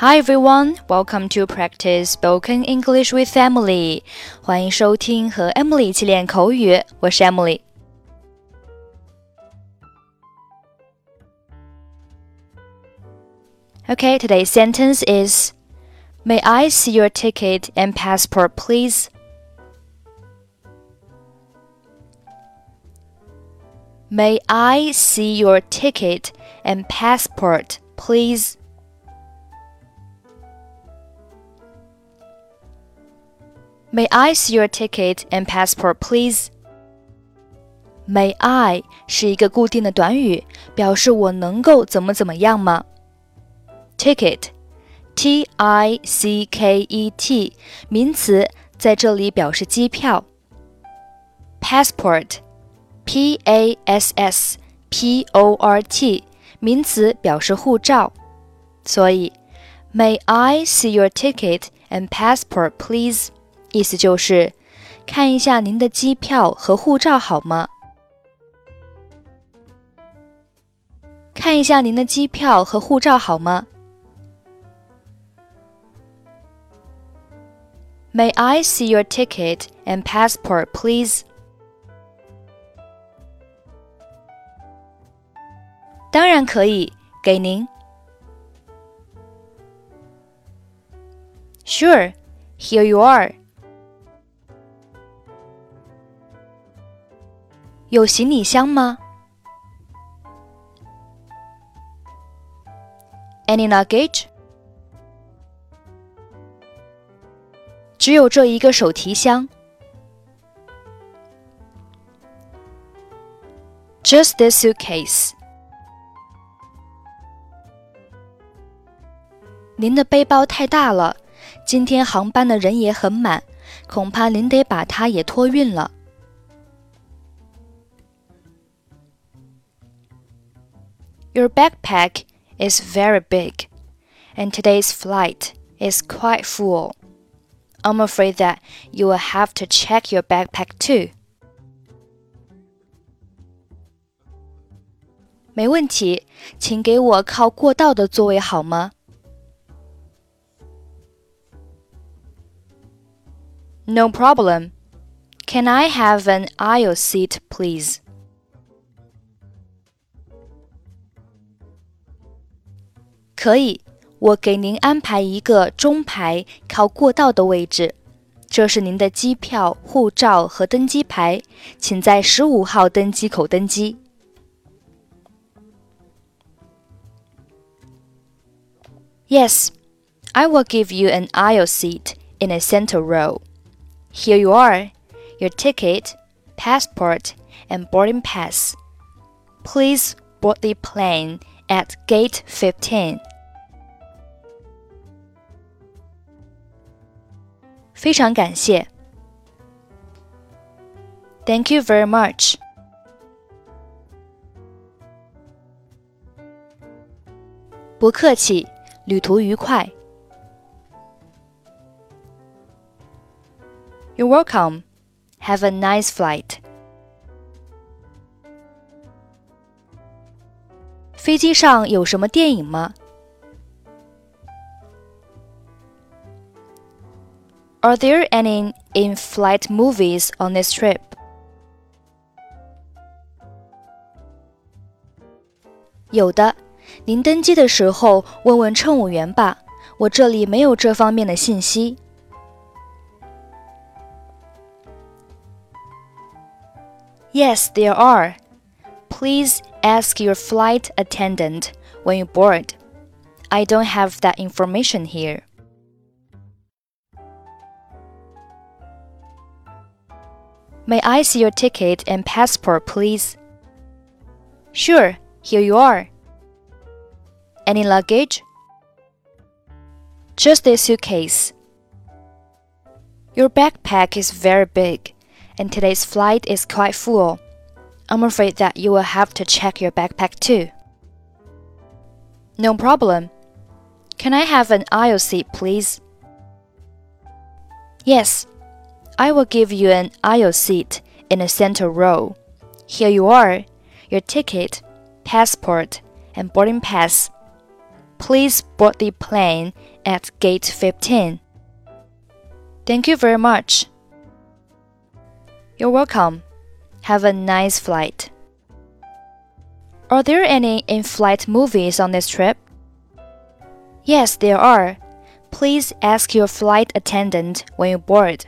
Hi everyone, welcome to practice spoken English with Emily. 欢迎收听和 Emily 一起练口语，我是 Emily。Okay, today's sentence is May I see your ticket and passport, please? May I see your ticket and passport, please? May I see your ticket and passport, please? May I 是一个固定的短语，表示我能够怎么怎么样吗？Ticket，T I C K E T，名词，在这里表示机票。Passport，P A S S P O R T，名词，表示护照。所以，May I see your ticket and passport, please? 意思就是，看一下您的机票和护照好吗？看一下您的机票和护照好吗？May I see your ticket and passport, please? 当然可以，给您。Sure, here you are. 有行李箱吗？Any luggage？只有这一个手提箱。Just this suitcase。您的背包太大了，今天航班的人也很满，恐怕您得把它也托运了。Your backpack is very big, and today's flight is quite full. I'm afraid that you will have to check your backpack too. 没问题，请给我靠过道的座位好吗？No problem. Can I have an aisle seat, please? 可以，我给您安排一个中排靠过道的位置。这是您的机票、护照和登机牌，请在十五号登机口登机。Yes, I will give you an aisle seat in a center row. Here you are, your ticket, passport, and boarding pass. Please board the plane at gate 15. 非常感谢。Thank you very much. 不客气，旅途愉快。You're welcome. Have a nice flight. 飞机上有什么电影吗 Are there any in flight movies on this trip? Yes, there are. Please ask your flight attendant when you board. I don't have that information here. May I see your ticket and passport, please? Sure, here you are. Any luggage? Just a suitcase. Your backpack is very big, and today's flight is quite full. I'm afraid that you will have to check your backpack too. No problem. Can I have an aisle seat, please? Yes, I will give you an aisle seat in the center row. Here you are, your ticket, passport, and boarding pass. Please board the plane at gate 15. Thank you very much. You're welcome. Have a nice flight. Are there any in flight movies on this trip? Yes, there are. Please ask your flight attendant when you board.